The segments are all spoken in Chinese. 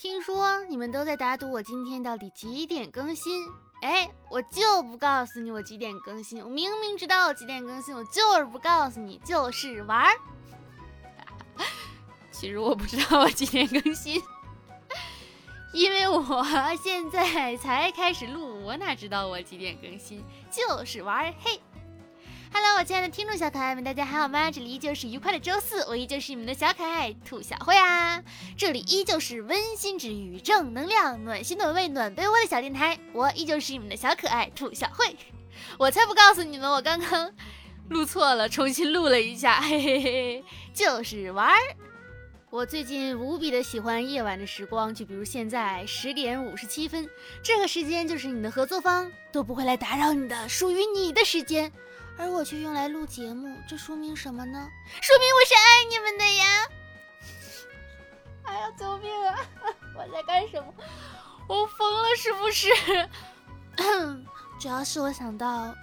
听说你们都在打赌我今天到底几点更新？哎，我就不告诉你我几点更新。我明明知道我几点更新，我就是不告诉你，就是玩儿。其实我不知道我几点更新，因为我现在才开始录，我哪知道我几点更新？就是玩儿，嘿。Hello，我亲爱的听众小可爱们，大家还好吗？这里依旧是愉快的周四，我依旧是你们的小可爱兔小慧啊。这里依旧是温馨治愈、正能量、暖心暖胃暖被窝的小电台，我依旧是你们的小可爱兔小慧。我才不告诉你们，我刚刚录错了，重新录了一下，嘿嘿嘿，就是玩儿。我最近无比的喜欢夜晚的时光，就比如现在十点五十七分，这个时间就是你的合作方都不会来打扰你的，属于你的时间。而我却用来录节目，这说明什么呢？说明我是爱你们的呀！哎呀，救命啊！我在干什么？我疯了是不是？主要是我想到，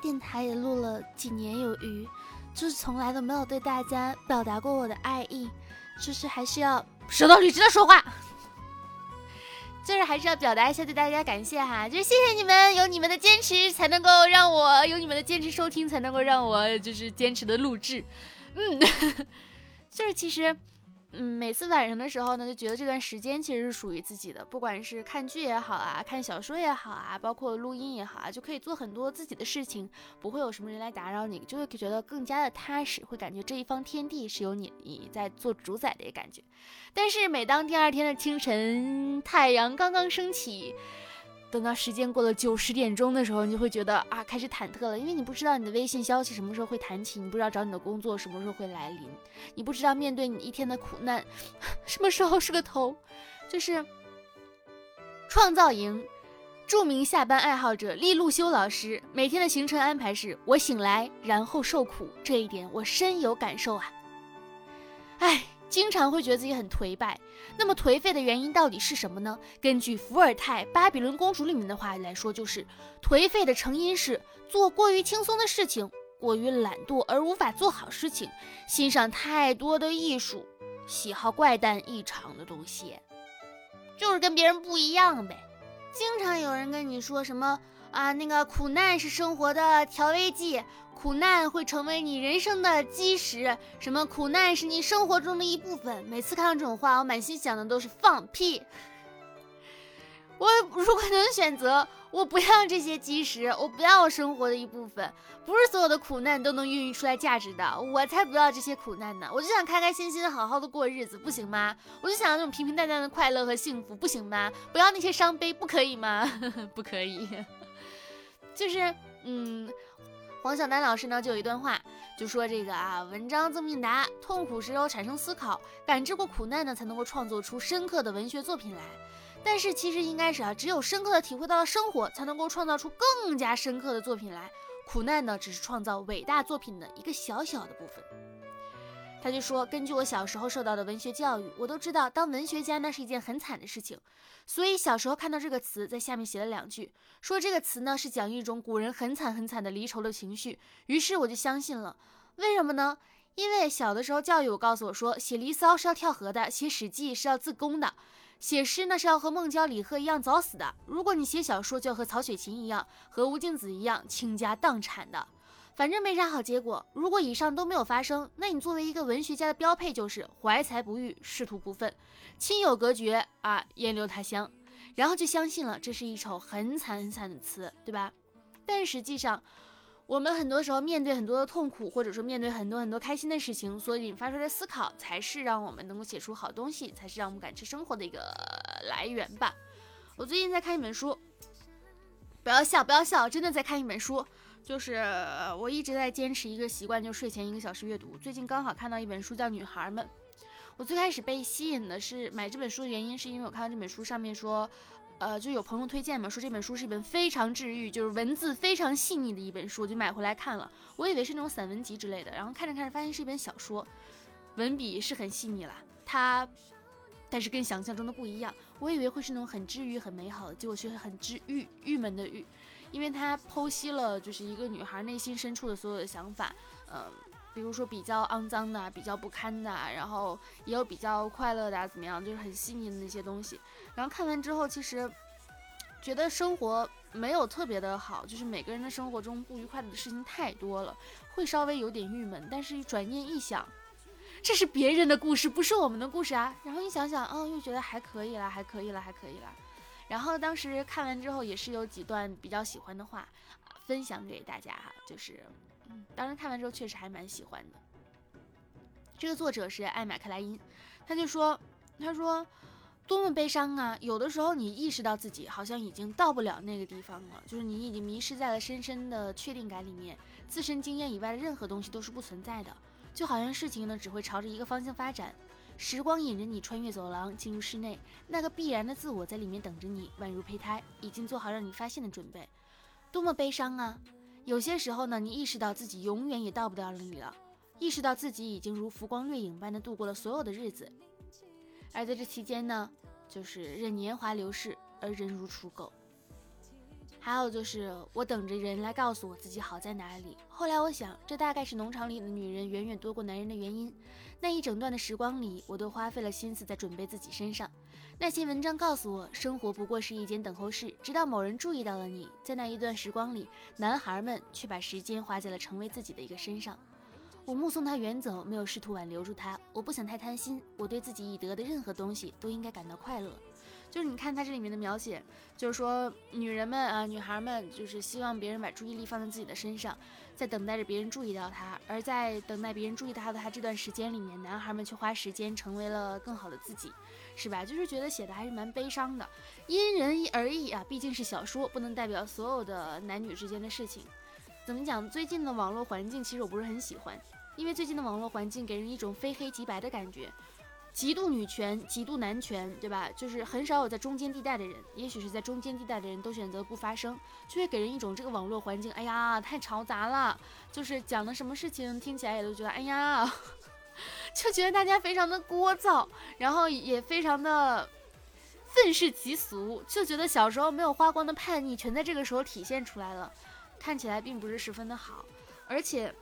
电台也录了几年有余，就是从来都没有对大家表达过我的爱意，就是还是要舌头捋直的说话。就是还是要表达一下对大家感谢哈，就是谢谢你们，有你们的坚持才能够让我有你们的坚持收听，才能够让我就是坚持的录制，嗯，就是其实。嗯，每次晚上的时候呢，就觉得这段时间其实是属于自己的，不管是看剧也好啊，看小说也好啊，包括录音也好啊，就可以做很多自己的事情，不会有什么人来打扰你，就会觉得更加的踏实，会感觉这一方天地是由你你在做主宰的一个感觉。但是每当第二天的清晨，太阳刚刚升起。等到时间过了九十点钟的时候，你就会觉得啊，开始忐忑了，因为你不知道你的微信消息什么时候会弹起，你不知道找你的工作什么时候会来临，你不知道面对你一天的苦难，什么时候是个头。就是创造营著名下班爱好者利路修老师每天的行程安排是：我醒来，然后受苦，这一点我深有感受啊。哎。经常会觉得自己很颓败，那么颓废的原因到底是什么呢？根据伏尔泰《巴比伦公主》里面的话来说，就是颓废的成因是做过于轻松的事情，过于懒惰而无法做好事情，欣赏太多的艺术，喜好怪诞异常的东西，就是跟别人不一样呗。经常有人跟你说什么啊，那个苦难是生活的调味剂。苦难会成为你人生的基石，什么苦难是你生活中的一部分。每次看到这种话，我满心想的都是放屁。我如果能选择，我不要这些基石，我不要生活的一部分。不是所有的苦难都能孕育出来价值的，我才不要这些苦难呢！我就想开开心心的好好的过日子，不行吗？我就想要那种平平淡淡的快乐和幸福，不行吗？不要那些伤悲，不可以吗？不可以，就是嗯。黄晓丹老师呢，就有一段话，就说这个啊，文章这么应答，痛苦时候产生思考，感知过苦难呢，才能够创作出深刻的文学作品来。但是其实应该是啊，只有深刻的体会到了生活，才能够创造出更加深刻的作品来。苦难呢，只是创造伟大作品的一个小小的部分。他就说，根据我小时候受到的文学教育，我都知道当文学家那是一件很惨的事情。所以小时候看到这个词，在下面写了两句，说这个词呢是讲一种古人很惨很惨的离愁的情绪。于是我就相信了。为什么呢？因为小的时候教育我告诉我说，写《离骚》是要跳河的，写《史记》是要自宫的，写诗呢是要和孟郊、李贺一样早死的。如果你写小说，就要和曹雪芹一样，和吴敬梓一样倾家荡产的。反正没啥好结果。如果以上都没有发生，那你作为一个文学家的标配就是怀才不遇，仕途不愤，亲友隔绝啊，烟留他乡，然后就相信了这是一首很惨很惨的词，对吧？但实际上，我们很多时候面对很多的痛苦，或者说面对很多很多开心的事情，所引发出来的思考，才是让我们能够写出好东西，才是让我们感知生活的一个来源吧。我最近在看一本书，不要笑，不要笑，真的在看一本书。就是我一直在坚持一个习惯，就是睡前一个小时阅读。最近刚好看到一本书，叫《女孩们》。我最开始被吸引的是买这本书的原因，是因为我看到这本书上面说，呃，就有朋友推荐嘛，说这本书是一本非常治愈，就是文字非常细腻的一本书，就买回来看了。我以为是那种散文集之类的，然后看着看着发现是一本小说，文笔是很细腻了，它，但是跟想象中的不一样。我以为会是那种很治愈、很美好的，结果却很治愈、郁闷的郁。因为他剖析了就是一个女孩内心深处的所有的想法，嗯，比如说比较肮脏的、比较不堪的，然后也有比较快乐的，怎么样，就是很细腻的那些东西。然后看完之后，其实觉得生活没有特别的好，就是每个人的生活中不愉快的事情太多了，会稍微有点郁闷。但是转念一想，这是别人的故事，不是我们的故事啊。然后一想想，哦，又觉得还可以了，还可以了，还可以了。然后当时看完之后，也是有几段比较喜欢的话，分享给大家哈，就是，嗯，当时看完之后确实还蛮喜欢的。这个作者是艾玛克莱因，他就说，他说，多么悲伤啊！有的时候你意识到自己好像已经到不了那个地方了，就是你已经迷失在了深深的确定感里面，自身经验以外的任何东西都是不存在的，就好像事情呢只会朝着一个方向发展。时光引着你穿越走廊，进入室内，那个必然的自我在里面等着你，宛如胚胎，已经做好让你发现的准备。多么悲伤啊！有些时候呢，你意识到自己永远也到不了那里了，意识到自己已经如浮光掠影般的度过了所有的日子，而在这期间呢，就是任年华流逝而人如刍狗。还有就是我等着人来告诉我自己好在哪里。后来我想，这大概是农场里的女人远远多过男人的原因。那一整段的时光里，我都花费了心思在准备自己身上。那些文章告诉我，生活不过是一间等候室，直到某人注意到了你。在那一段时光里，男孩们却把时间花在了成为自己的一个身上。我目送他远走，没有试图挽留住他。我不想太贪心，我对自己已得的任何东西都应该感到快乐。就是你看他这里面的描写，就是说女人们啊，女孩们就是希望别人把注意力放在自己的身上，在等待着别人注意到她，而在等待别人注意到她的他这段时间里面，男孩们却花时间成为了更好的自己，是吧？就是觉得写的还是蛮悲伤的，因人而异啊，毕竟是小说，不能代表所有的男女之间的事情。怎么讲？最近的网络环境其实我不是很喜欢，因为最近的网络环境给人一种非黑即白的感觉。极度女权，极度男权，对吧？就是很少有在中间地带的人，也许是在中间地带的人都选择不发声，就会给人一种这个网络环境，哎呀，太嘈杂了。就是讲的什么事情听起来也都觉得，哎呀，就觉得大家非常的聒噪，然后也非常的愤世嫉俗，就觉得小时候没有花光的叛逆全在这个时候体现出来了，看起来并不是十分的好，而且。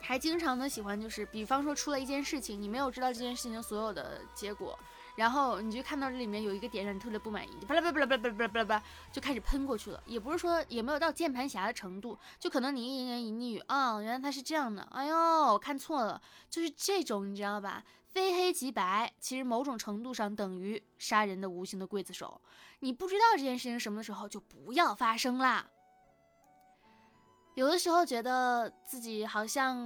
还经常的喜欢，就是比方说出了一件事情，你没有知道这件事情所有的结果，然后你就看到这里面有一个点让你特别不满意，巴拉巴拉巴拉巴拉巴拉巴拉巴拉，就开始喷过去了。也不是说也没有到键盘侠的程度，就可能你一言一语啊，原来他是这样的，哎呦，我看错了，就是这种你知道吧？非黑即白，其实某种程度上等于杀人的无形的刽子手。你不知道这件事情什么的时候，就不要发生啦。有的时候觉得自己好像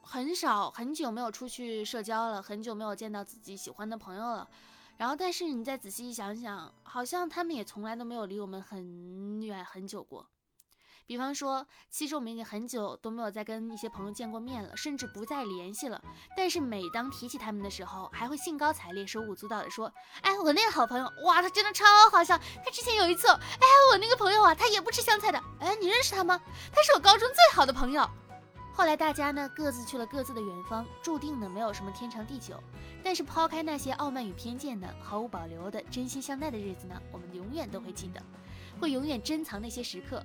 很少很久没有出去社交了，很久没有见到自己喜欢的朋友了，然后但是你再仔细一想想，好像他们也从来都没有离我们很远很久过。比方说，其实我们已经很久都没有再跟一些朋友见过面了，甚至不再联系了。但是每当提起他们的时候，还会兴高采烈、手舞足蹈的说：“哎，我那个好朋友，哇，他真的超好笑。他之前有一次，哎，我那个朋友啊，他也不吃香菜的。哎，你认识他吗？他是我高中最好的朋友。后来大家呢，各自去了各自的远方，注定呢没有什么天长地久。但是抛开那些傲慢与偏见的、毫无保留的真心相待的日子呢，我们永远都会记得，会永远珍藏那些时刻。”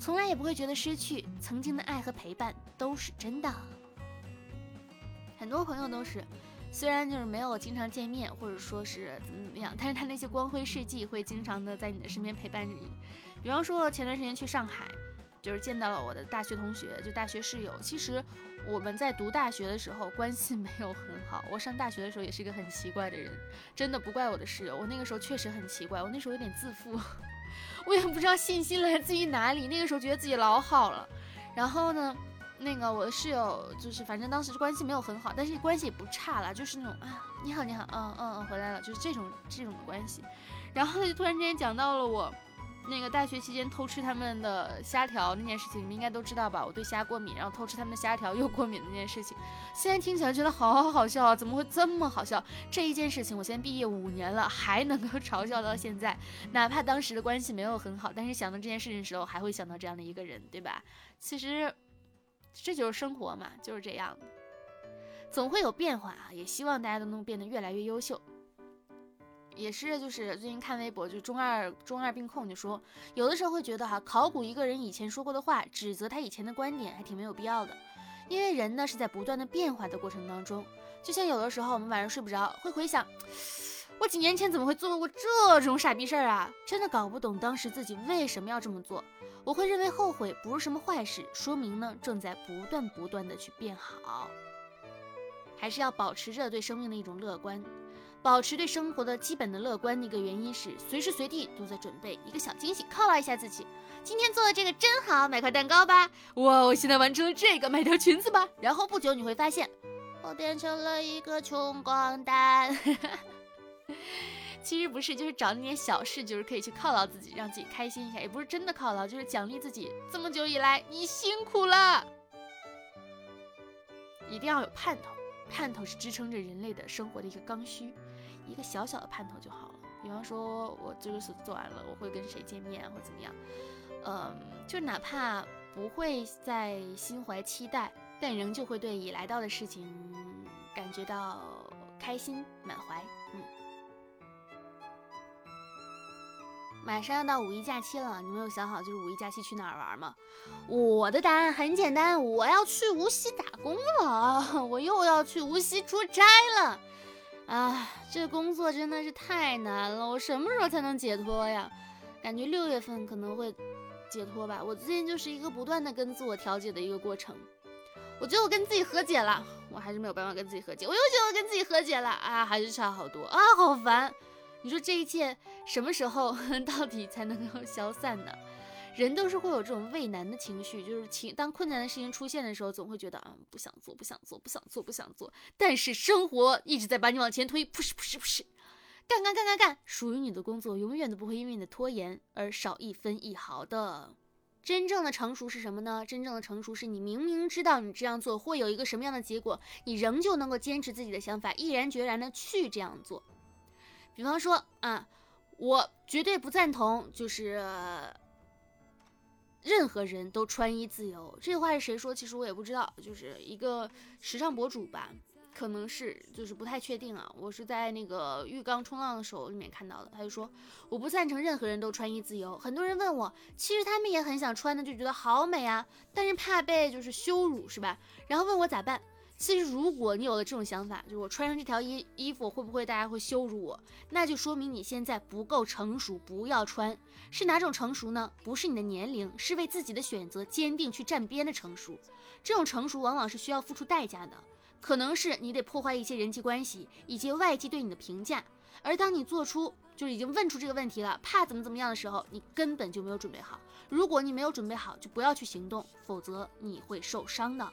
从来也不会觉得失去曾经的爱和陪伴都是真的。很多朋友都是，虽然就是没有经常见面，或者说是怎么怎么样，但是他那些光辉事迹会经常的在你的身边陪伴着你。比方说前段时间去上海，就是见到了我的大学同学，就大学室友。其实我们在读大学的时候关系没有很好，我上大学的时候也是一个很奇怪的人，真的不怪我的室友，我那个时候确实很奇怪，我那时候有点自负。我也不知道信心来自于哪里，那个时候觉得自己老好了。然后呢，那个我的室友就是，反正当时关系没有很好，但是关系也不差了，就是那种啊，你好你好，嗯嗯嗯，回来了，就是这种这种关系。然后他就突然之间讲到了我。那个大学期间偷吃他们的虾条那件事情，你们应该都知道吧？我对虾过敏，然后偷吃他们的虾条又过敏那件事情，现在听起来觉得好好笑啊！怎么会这么好笑？这一件事情，我现在毕业五年了，还能够嘲笑到现在，哪怕当时的关系没有很好，但是想到这件事情的时候，还会想到这样的一个人，对吧？其实这就是生活嘛，就是这样的，总会有变化啊！也希望大家都能变得越来越优秀。也是，就是最近看微博，就中二中二病控就说，有的时候会觉得哈，考古一个人以前说过的话，指责他以前的观点，还挺没有必要的。因为人呢是在不断的变化的过程当中。就像有的时候我们晚上睡不着，会回想，我几年前怎么会做过这种傻逼事儿啊？真的搞不懂当时自己为什么要这么做。我会认为后悔不是什么坏事，说明呢正在不断不断的去变好。还是要保持着对生命的一种乐观，保持对生活的基本的乐观的一个原因是，随时随地都在准备一个小惊喜犒劳一下自己。今天做的这个真好，买块蛋糕吧。哇，我现在完成了这个，买条裙子吧。然后不久你会发现，我变成了一个穷光蛋。其实不是，就是找那点小事，就是可以去犒劳自己，让自己开心一下。也不是真的犒劳，就是奖励自己这么久以来你辛苦了。一定要有盼头。盼头是支撑着人类的生活的一个刚需，一个小小的盼头就好了。比方说，我这个事做完了，我会跟谁见面或怎么样？嗯，就哪怕不会再心怀期待，但仍旧会对已来到的事情感觉到开心满怀。嗯。马上要到五一假期了，你们有想好就是五一假期去哪儿玩吗？我的答案很简单，我要去无锡打工了，我又要去无锡出差了。啊，这工作真的是太难了，我什么时候才能解脱呀？感觉六月份可能会解脱吧。我最近就是一个不断的跟自我调节的一个过程。我觉得我跟自己和解了，我还是没有办法跟自己和解。我又觉得我跟自己和解了，啊，还是差好多啊，好烦。你说这一切什么时候 到底才能够消散呢？人都是会有这种畏难的情绪，就是情当困难的事情出现的时候，总会觉得啊不想做，不想做，不想做，不想做。但是生活一直在把你往前推，不是不是不是，干干干干干，属于你的工作永远都不会因为你的拖延而少一分一毫的。真正的成熟是什么呢？真正的成熟是你明明知道你这样做会有一个什么样的结果，你仍旧能够坚持自己的想法，毅然决然的去这样做。比方说啊，我绝对不赞同，就是任何人都穿衣自由。这话是谁说？其实我也不知道，就是一个时尚博主吧，可能是，就是不太确定啊。我是在那个浴缸冲浪的时候里面看到的，他就说我不赞成任何人都穿衣自由。很多人问我，其实他们也很想穿的，就觉得好美啊，但是怕被就是羞辱，是吧？然后问我咋办？其实，如果你有了这种想法，就是我穿上这条衣衣服会不会大家会羞辱我？那就说明你现在不够成熟，不要穿。是哪种成熟呢？不是你的年龄，是为自己的选择坚定去站边的成熟。这种成熟往往是需要付出代价的，可能是你得破坏一些人际关系以及外界对你的评价。而当你做出就是已经问出这个问题了，怕怎么怎么样的时候，你根本就没有准备好。如果你没有准备好，就不要去行动，否则你会受伤的。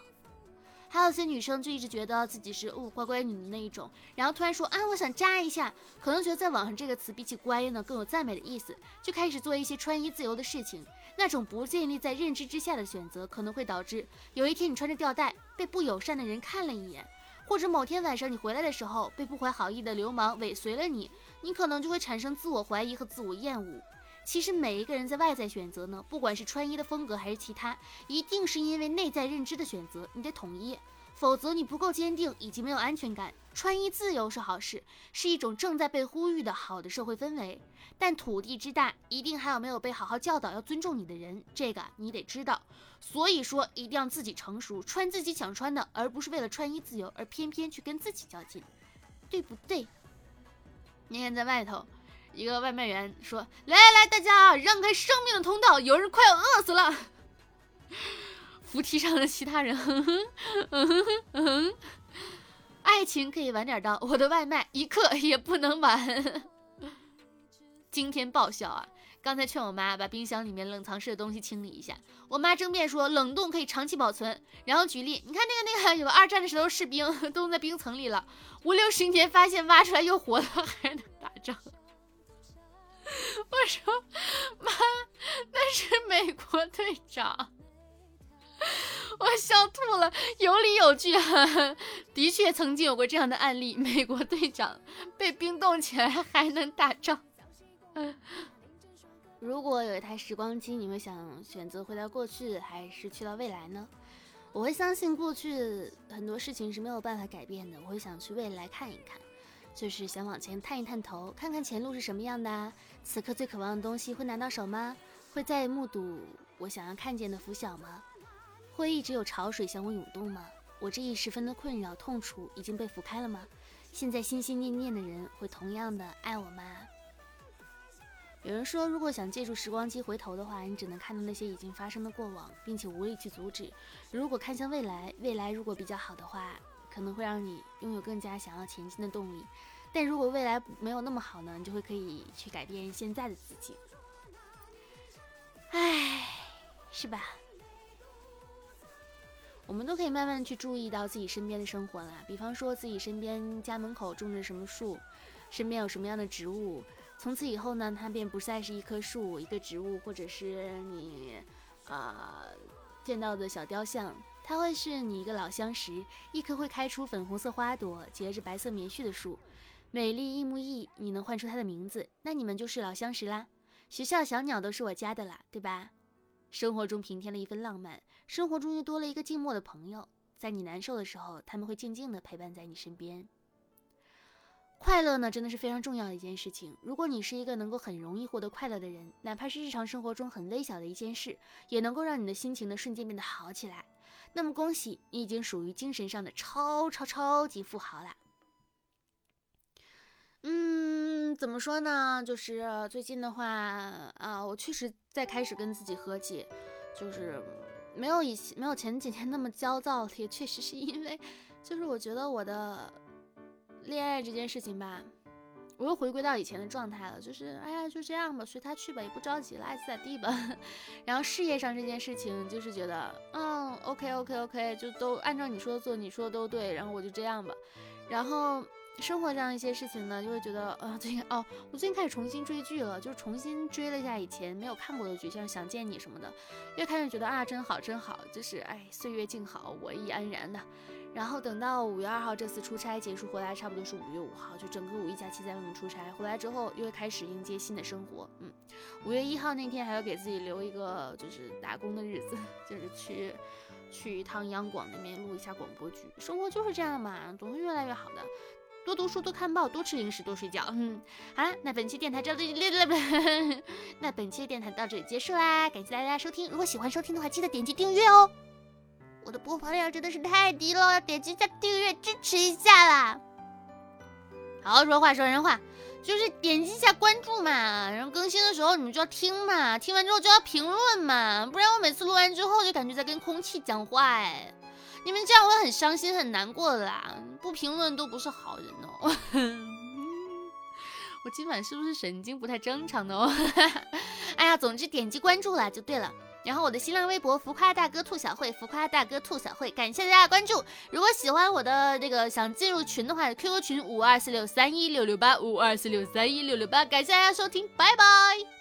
还有些女生就一直觉得自己是哦乖乖女的那一种，然后突然说啊我想扎一下，可能觉得在网上这个词比起乖呢更有赞美的意思，就开始做一些穿衣自由的事情。那种不建立在认知之下的选择，可能会导致有一天你穿着吊带被不友善的人看了一眼，或者某天晚上你回来的时候被不怀好意的流氓尾随了你，你可能就会产生自我怀疑和自我厌恶。其实每一个人在外在选择呢，不管是穿衣的风格还是其他，一定是因为内在认知的选择，你得统一，否则你不够坚定以及没有安全感。穿衣自由是好事，是一种正在被呼吁的好的社会氛围，但土地之大，一定还有没有被好好教导要尊重你的人，这个你得知道。所以说，一定要自己成熟，穿自己想穿的，而不是为了穿衣自由而偏偏去跟自己较劲，对不对？你看在外头。一个外卖员说：“来来来，大家让开生命的通道，有人快要饿死了。”扶梯上的其他人，哼哼嗯哼哼，爱情可以晚点到，我的外卖一刻也不能晚。惊天爆笑啊！刚才劝我妈把冰箱里面冷藏室的东西清理一下，我妈争辩说冷冻可以长期保存，然后举例，你看那个那个有个二战的时候士兵 冻在冰层里了，五六十年发现挖出来又活了，还能打仗。我说妈，那是美国队长，我笑吐了，有理有据啊，的确曾经有过这样的案例，美国队长被冰冻起来还能打仗。如果有一台时光机，你会想选择回到过去，还是去到未来呢？我会相信过去很多事情是没有办法改变的，我会想去未来看一看。就是想往前探一探头，看看前路是什么样的。此刻最渴望的东西会拿到手吗？会再目睹我想要看见的拂晓吗？会一直有潮水向我涌动吗？我这一时分的困扰、痛楚已经被拂开了吗？现在心心念念的人会同样的爱我吗？有人说，如果想借助时光机回头的话，你只能看到那些已经发生的过往，并且无力去阻止。如果看向未来，未来如果比较好的话，可能会让你拥有更加想要前进的动力。但如果未来没有那么好呢，你就会可以去改变现在的自己。唉，是吧？我们都可以慢慢去注意到自己身边的生活啦，比方说自己身边家门口种着什么树，身边有什么样的植物，从此以后呢，它便不再是一棵树、一个植物，或者是你啊见到的小雕像，它会是你一个老相识，一棵会开出粉红色花朵、结着白色棉絮的树，美丽一木一，你能唤出它的名字，那你们就是老相识啦。学校小鸟都是我家的啦，对吧？生活中平添了一份浪漫，生活中又多了一个静默的朋友，在你难受的时候，他们会静静的陪伴在你身边。快乐呢，真的是非常重要的一件事情。如果你是一个能够很容易获得快乐的人，哪怕是日常生活中很微小的一件事，也能够让你的心情呢瞬间变得好起来。那么恭喜你，已经属于精神上的超超超级富豪啦！嗯，怎么说呢？就是最近的话啊，我确实在开始跟自己和解，就是没有以前没有前几天那么焦躁，也确实是因为，就是我觉得我的恋爱这件事情吧，我又回归到以前的状态了，就是哎呀就这样吧，随他去吧，也不着急了，爱咋咋地吧。然后事业上这件事情，就是觉得嗯，OK OK OK，就都按照你说的做，你说的都对，然后我就这样吧，然后。生活上一些事情呢，就会觉得，啊，最近哦，我最近开始重新追剧了，就是重新追了一下以前没有看过的剧，像《想见你》什么的，越看越觉得啊，真好，真好，就是哎，岁月静好，我亦安然的。然后等到五月二号这次出差结束回来，差不多是五月五号，就整个五一假期在外面出差，回来之后又开始迎接新的生活。嗯，五月一号那天还要给自己留一个就是打工的日子，就是去去一趟央广那边录一下广播剧。生活就是这样嘛，总会越来越好的。多读书，多看报，多吃零食，多睡觉。嗯，好了，那本期电台到这里，那本期电台到这里结束啦，感谢大家收听。如果喜欢收听的话，记得点击订阅哦。我的播放量真的是太低了，点击一下订阅支持一下啦。好好说话说人话，就是点击一下关注嘛，然后更新的时候你们就要听嘛，听完之后就要评论嘛，不然我每次录完之后就感觉在跟空气讲话哎。你们这样会很伤心很难过的啦，不评论都不是好人哦。我今晚是不是神经不太正常呢？哦？哎呀，总之点击关注了就对了。然后我的新浪微博浮夸大哥兔小慧，浮夸大哥兔小慧，感谢大家关注。如果喜欢我的这个想进入群的话，QQ 群五二四六三一六六八五二四六三一六六八，感谢大家收听，拜拜。